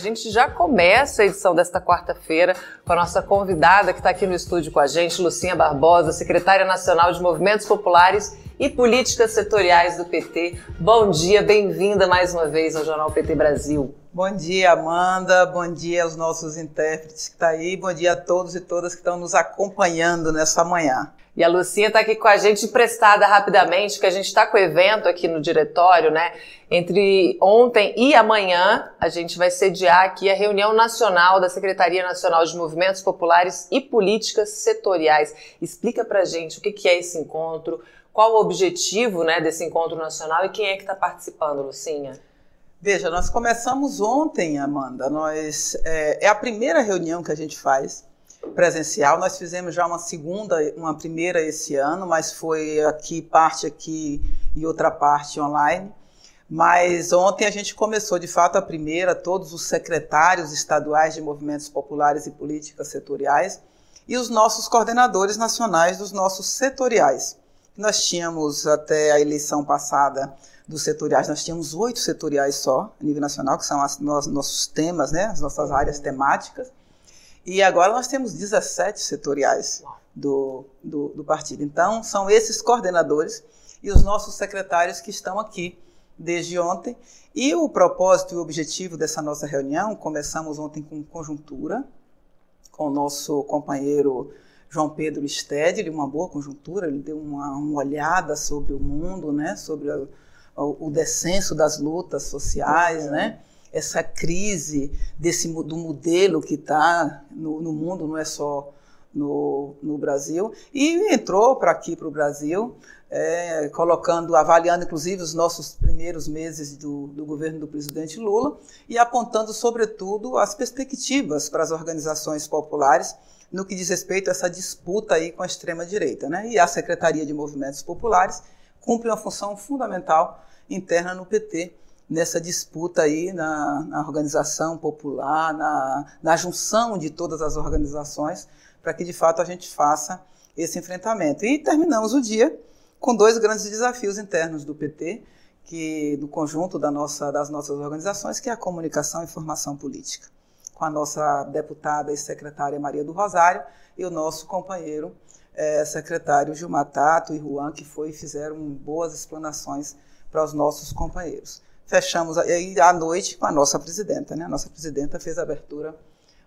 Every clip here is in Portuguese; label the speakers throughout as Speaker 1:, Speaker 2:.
Speaker 1: gente já começa a edição desta quarta-feira com a nossa convidada que está aqui no estúdio com a gente, Lucinha Barbosa, secretária nacional de Movimentos Populares e Políticas Setoriais do PT. Bom dia, bem-vinda mais uma vez ao Jornal PT Brasil.
Speaker 2: Bom dia, Amanda. Bom dia aos nossos intérpretes que estão tá aí. Bom dia a todos e todas que estão nos acompanhando nessa manhã.
Speaker 1: E a Lucinha está aqui com a gente emprestada rapidamente, porque a gente está com o evento aqui no diretório, né? Entre ontem e amanhã, a gente vai sediar aqui a reunião nacional da Secretaria Nacional de Movimentos Populares e Políticas Setoriais. Explica pra gente o que, que é esse encontro, qual o objetivo né, desse encontro nacional e quem é que está participando, Lucinha?
Speaker 2: Veja, nós começamos ontem, Amanda. Nós, é, é a primeira reunião que a gente faz presencial. Nós fizemos já uma segunda, uma primeira esse ano, mas foi aqui parte aqui e outra parte online. Mas ontem a gente começou de fato a primeira, todos os secretários estaduais de movimentos populares e políticas setoriais e os nossos coordenadores nacionais dos nossos setoriais. Nós tínhamos até a eleição passada dos setoriais, nós tínhamos oito setoriais só, a nível nacional, que são os nossos temas, né, as nossas áreas temáticas. E agora nós temos 17 setoriais do, do, do, partido. Então, são esses coordenadores e os nossos secretários que estão aqui desde ontem. E o propósito e o objetivo dessa nossa reunião, começamos ontem com conjuntura, com o nosso companheiro João Pedro Stedley, uma boa conjuntura, ele deu uma, uma olhada sobre o mundo, né, sobre o, o descenso das lutas sociais, né, essa crise desse, do modelo que está no, no, mundo, não é só no, no Brasil, e entrou para aqui, para o Brasil, é, colocando, avaliando inclusive os nossos primeiros meses do, do, governo do presidente Lula e apontando, sobretudo, as perspectivas para as organizações populares no que diz respeito a essa disputa aí com a extrema-direita. Né? E a Secretaria de Movimentos Populares cumpre uma função fundamental interna no PT, nessa disputa aí na, na organização popular, na, na, junção de todas as organizações, para que de fato a gente faça esse enfrentamento. E terminamos o dia com dois grandes desafios internos do PT, que do conjunto da nossa, das nossas organizações, que é a comunicação e formação política, com a nossa deputada e secretária Maria do Rosário e o nosso companheiro é, secretário Gilmar Tato e Juan, que foi fizeram boas explanações para os nossos companheiros fechamos aí à noite com a nossa presidenta, né? A nossa presidenta fez a abertura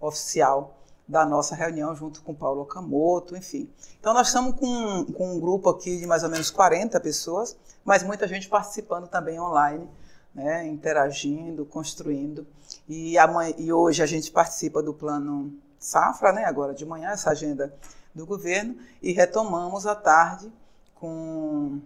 Speaker 2: oficial da nossa reunião junto com Paulo Okamoto, enfim. Então nós estamos com, com um grupo aqui de mais ou menos 40 pessoas, mas muita gente participando também online, né? interagindo, construindo. E, amanhã, e hoje a gente participa do plano Safra, né? agora de manhã, essa agenda do governo, e retomamos à tarde com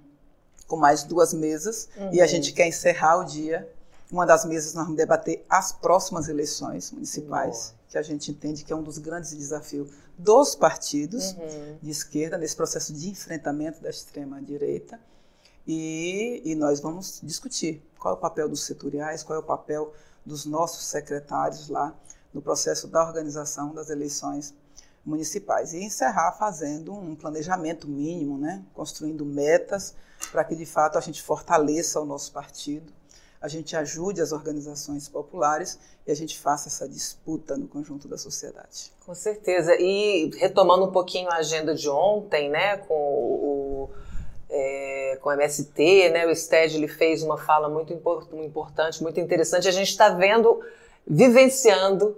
Speaker 2: com mais duas mesas uhum. e a gente quer encerrar o dia. Uma das mesas nós vamos debater as próximas eleições municipais, que a gente entende que é um dos grandes desafios dos partidos uhum. de esquerda nesse processo de enfrentamento da extrema direita. E, e nós vamos discutir qual é o papel dos setoriais, qual é o papel dos nossos secretários lá no processo da organização das eleições municipais e encerrar fazendo um planejamento mínimo, né, construindo metas para que de fato a gente fortaleça o nosso partido, a gente ajude as organizações populares e a gente faça essa disputa no conjunto da sociedade.
Speaker 1: Com certeza. E retomando um pouquinho a agenda de ontem, né, com o, com MST, né, o STED ele fez uma fala muito importante, muito interessante. A gente está vendo, vivenciando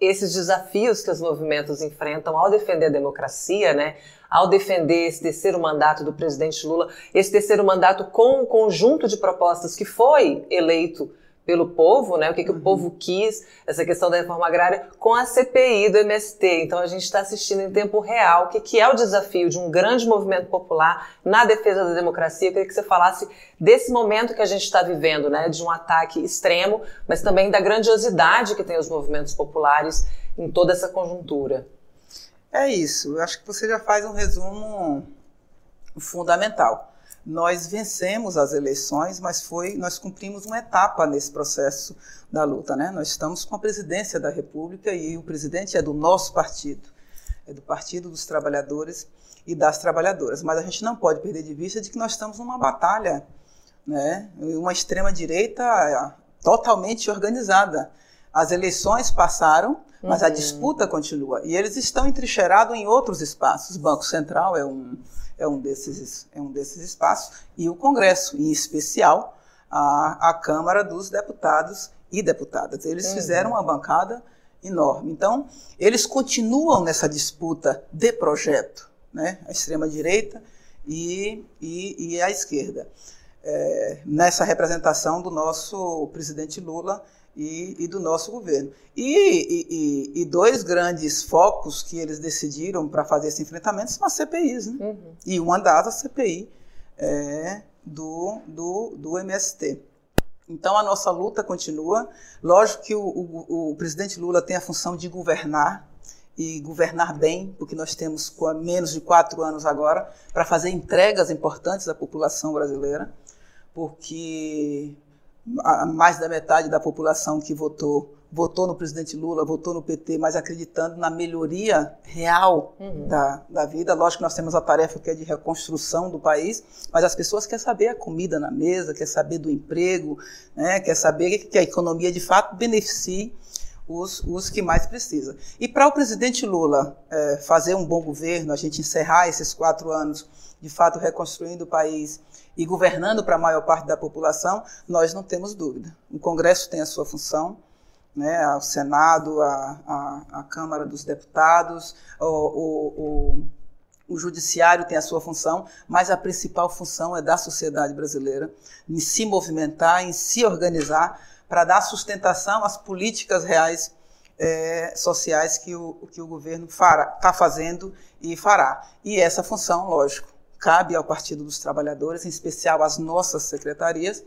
Speaker 1: esses desafios que os movimentos enfrentam ao defender a democracia, né? Ao defender esse terceiro mandato do presidente Lula, esse terceiro mandato com um conjunto de propostas que foi eleito pelo povo, né? O que, que uhum. o povo quis, essa questão da reforma agrária, com a CPI do MST. Então a gente está assistindo em tempo real o que, que é o desafio de um grande movimento popular na defesa da democracia. Eu queria que você falasse desse momento que a gente está vivendo, né? De um ataque extremo, mas também da grandiosidade que tem os movimentos populares em toda essa conjuntura.
Speaker 2: É isso. Eu acho que você já faz um resumo fundamental nós vencemos as eleições, mas foi nós cumprimos uma etapa nesse processo da luta, né? Nós estamos com a presidência da República e o presidente é do nosso partido, é do Partido dos Trabalhadores e das Trabalhadoras. Mas a gente não pode perder de vista de que nós estamos numa batalha, né? Uma extrema direita totalmente organizada. As eleições passaram, mas uhum. a disputa continua. E eles estão entrincheirados em outros espaços. O Banco Central é um, é um, desses, é um desses espaços, e o Congresso, em especial a, a Câmara dos Deputados e Deputadas. Eles uhum. fizeram uma bancada enorme. Então, eles continuam nessa disputa de projeto, né? a extrema-direita e, e, e, a esquerda, é, nessa representação do nosso presidente Lula e, e do nosso governo. E, e, dois grandes focos que eles decidiram para fazer esse enfrentamento são as CPIs. Né? Uhum. E uma das, a CPI é, do, do, do MST. Então a nossa luta continua. Lógico que o, o, o, presidente Lula tem a função de governar e governar bem, porque nós temos menos de quatro anos agora para fazer entregas importantes à população brasileira, porque mais da metade da população que votou votou no presidente Lula, votou no PT, mas acreditando na melhoria real uhum. da, da vida. Lógico que nós temos a tarefa que é de reconstrução do país, mas as pessoas querem saber a comida na mesa, quer saber do emprego, né, quer saber que a economia de fato beneficie os, os que mais precisam. E para o presidente Lula é, fazer um bom governo, a gente encerrar esses quatro anos de fato reconstruindo o país e governando para a maior parte da população, nós não temos dúvida. O Congresso tem a sua função, né, ao Senado, a, a, a, Câmara dos Deputados, o, o, o, o, Judiciário tem a sua função, mas a principal função é da sociedade brasileira, em se movimentar, em se organizar para dar sustentação às políticas reais é, sociais que o, que o governo está fazendo e fará. E essa função, lógico, cabe ao Partido dos Trabalhadores, em especial às nossas secretarias,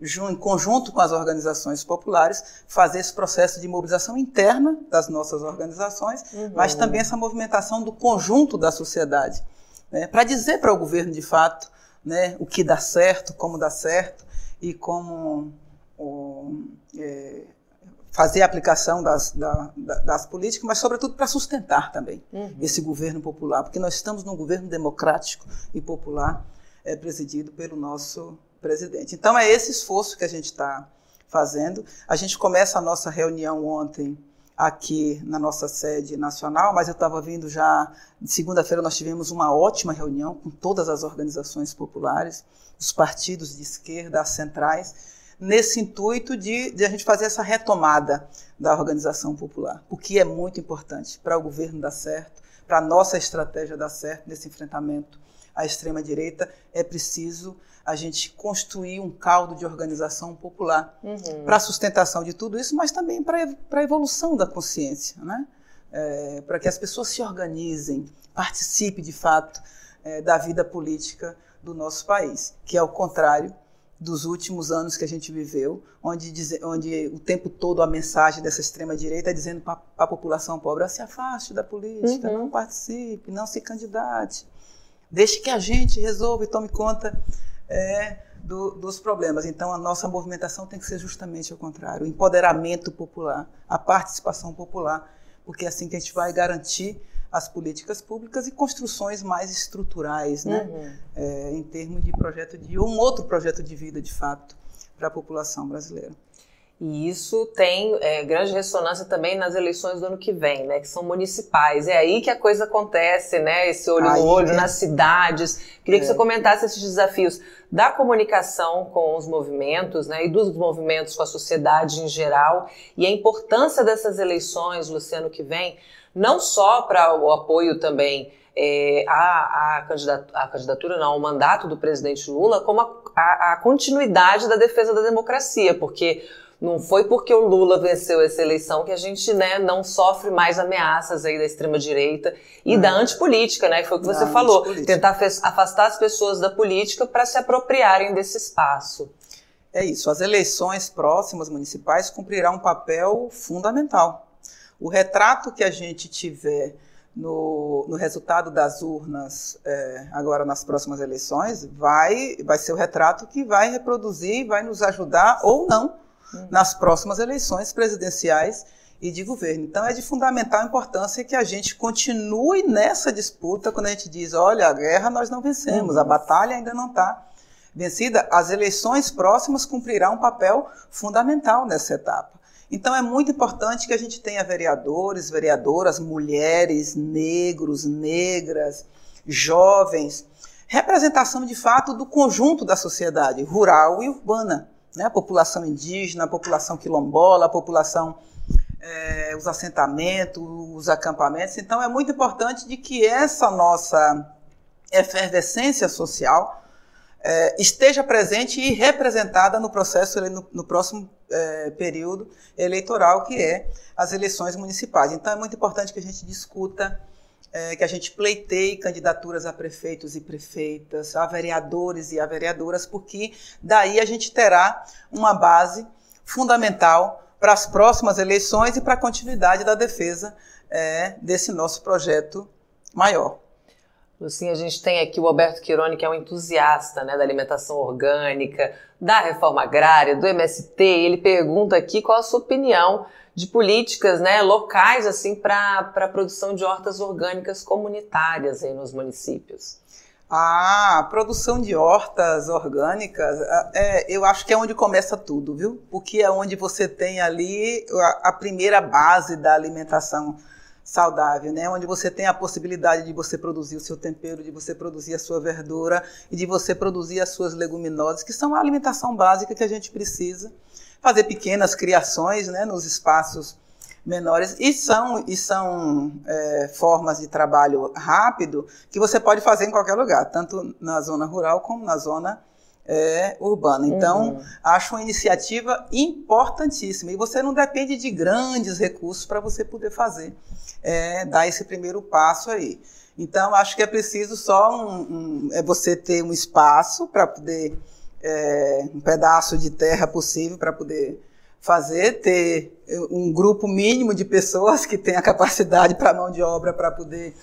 Speaker 2: em conjunto com as organizações populares, fazer esse processo de mobilização interna das nossas organizações, uhum. mas também essa movimentação do conjunto da sociedade, né, para dizer para o governo, de fato, né, o que dá certo, como dá certo e como é, fazer a aplicação das, da, das políticas, mas, sobretudo, para sustentar também uhum. esse governo popular, porque nós estamos num governo democrático e popular é, presidido pelo nosso presidente. Então é esse esforço que a gente está fazendo. A gente começa a nossa reunião ontem aqui na nossa sede nacional, mas eu estava vindo já, de segunda-feira nós tivemos uma ótima reunião com todas as organizações populares, os partidos de esquerda, as centrais, nesse intuito de, de a gente fazer essa retomada da organização popular, o que é muito importante para o governo dar certo, para a nossa estratégia dar certo nesse enfrentamento à extrema-direita, é preciso a gente construir um caldo de organização popular uhum. para a sustentação de tudo isso, mas também para a evolução da consciência, né? É, para que as pessoas se organizem, participem de fato é, da vida política do nosso país, que é o contrário dos últimos anos que a gente viveu, onde, onde o tempo todo a mensagem dessa extrema-direita é dizendo para a população pobre: ah, se afaste da política, uhum. não participe, não se candidate, deixe que a gente resolva e tome conta é, do, dos problemas. Então, a nossa movimentação tem que ser justamente o contrário: o empoderamento popular, a participação popular, porque é assim que a gente vai garantir as políticas públicas e construções mais estruturais, né? Uhum. É, em termos de projeto de um outro projeto de vida, de fato, para a população brasileira.
Speaker 1: E isso tem é, grande ressonância também nas eleições do ano que vem, né? Que são municipais. É aí que a coisa acontece, né? Esse olho aí, no olho, é. nas cidades. Queria é. que você comentasse esses desafios da comunicação com os movimentos, né? E dos movimentos com a sociedade em geral. E a importância dessas eleições, Luciano, que vem, não só para o apoio também é, a, a, candidatura, a candidatura, não, ao mandato do presidente Lula, como a, continuidade da defesa da democracia, porque não foi porque o Lula venceu essa eleição que a gente né, não sofre mais ameaças aí da extrema-direita e da antipolítica, né? Que foi o que você falou. Tentar afastar as pessoas da política para se apropriarem desse espaço.
Speaker 2: É isso. As eleições próximas municipais cumprirão um papel fundamental. O retrato que a gente tiver no, no resultado das urnas é, agora nas próximas eleições vai, vai ser o retrato que vai reproduzir, vai nos ajudar ou não nas próximas eleições presidenciais e de governo. Então é de fundamental importância que a gente continue nessa disputa quando a gente diz, olha, a guerra nós não vencemos, a uhum. batalha ainda não está vencida. As eleições próximas cumprirão um papel fundamental nessa etapa. Então é muito importante que a gente tenha vereadores, vereadoras, mulheres, negros, negras, jovens, representação de fato do conjunto da sociedade rural e urbana, né? a população indígena, a população quilombola, a população, é, os assentamentos, os acampamentos. Então é muito importante de que essa nossa efervescência social é, esteja presente e representada no processo, no, no próximo é, período eleitoral, que é as eleições municipais. Então é muito importante que a gente discuta, é, que a gente pleiteie candidaturas a prefeitos e prefeitas, a vereadores e a vereadoras, porque daí a gente terá uma base fundamental para as próximas eleições e para a continuidade da defesa é, desse nosso projeto maior.
Speaker 1: Lucinha, a gente tem aqui o Alberto Quironi, que é um entusiasta né, da alimentação orgânica, da reforma agrária, do MST. Ele pergunta aqui qual a sua opinião de políticas né, locais assim para a produção de hortas orgânicas comunitárias aí nos municípios.
Speaker 2: Ah, a produção de hortas orgânicas, é, eu acho que é onde começa tudo, viu? Porque é onde você tem ali a, a primeira base da alimentação saudável, né? Onde você tem a possibilidade de você produzir o seu tempero, de você produzir a sua verdura e de você produzir as suas leguminosas, que são a alimentação básica que a gente precisa. Fazer pequenas criações, né? Nos espaços menores e são e são é, formas de trabalho rápido que você pode fazer em qualquer lugar, tanto na zona rural como na zona é, urbana. Então, uhum. acho uma iniciativa importantíssima. E você não depende de grandes recursos para você poder fazer, é, dar esse primeiro passo aí. Então, acho que é preciso só um, um é você ter um espaço para poder, é, um pedaço de terra possível para poder fazer, ter um grupo mínimo de pessoas que tenha capacidade para mão de obra para poder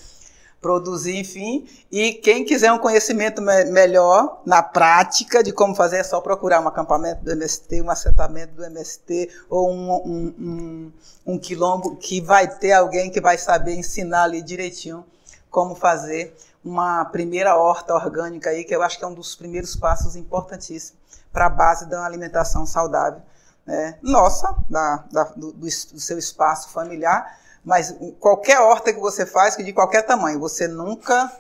Speaker 2: produzir, enfim. E quem quiser um conhecimento me melhor na prática de como fazer, é só procurar um acampamento do MST, um assentamento do MST ou um, um, um, um quilombo que vai ter alguém que vai saber ensinar ali direitinho como fazer uma primeira horta orgânica aí, que eu acho que é um dos primeiros passos importantíssimos para a base da alimentação saudável. Né? Nossa, da, da do, do, seu espaço familiar, mas qualquer horta que você faz, que de qualquer tamanho, você nunca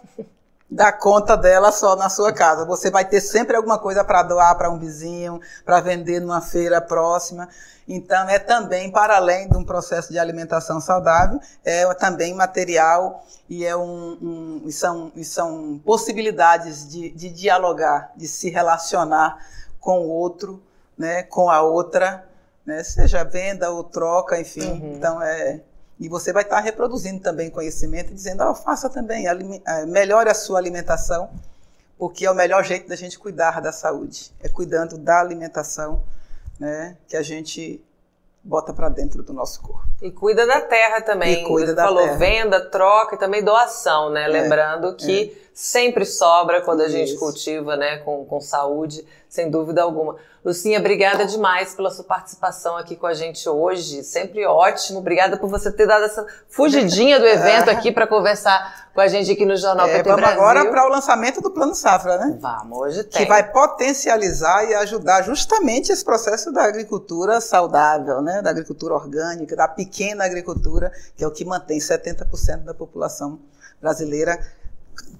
Speaker 2: dá conta dela só na sua casa. Você vai ter sempre alguma coisa para doar para um vizinho, para vender numa feira próxima. Então, é também, para além de um processo de alimentação saudável, é também material e, é um, um e são, e são possibilidades de, de dialogar, de se relacionar com o outro, né, com a outra, né, seja venda ou troca, enfim. Uhum. Então, é, e você vai estar reproduzindo também conhecimento e dizendo, oh, faça também, eh, melhore a sua alimentação, porque é o melhor jeito da gente cuidar da saúde. É cuidando da alimentação né, que a gente bota para dentro do nosso corpo.
Speaker 1: E cuida da terra também.
Speaker 2: E cuida
Speaker 1: Você
Speaker 2: da
Speaker 1: falou
Speaker 2: terra.
Speaker 1: venda, troca e também doação, né? É, Lembrando que é. Sempre sobra quando a gente Isso. cultiva, né, com, com saúde, sem dúvida alguma. Lucinha, obrigada demais pela sua participação aqui com a gente hoje. Sempre ótimo. Obrigada por você ter dado essa fugidinha do evento aqui para conversar com a gente aqui no Jornal é, PT
Speaker 2: vamos
Speaker 1: Brasil.
Speaker 2: agora para o lançamento do Plano Safra, né?
Speaker 1: Vamos, hoje tem.
Speaker 2: Que vai potencializar e ajudar justamente esse processo da agricultura saudável, né? Da agricultura orgânica, da pequena agricultura, que é o que mantém 70% da população brasileira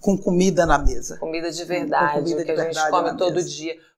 Speaker 2: com comida na mesa.
Speaker 1: Comida de verdade, comida que a gente come todo mesa. dia.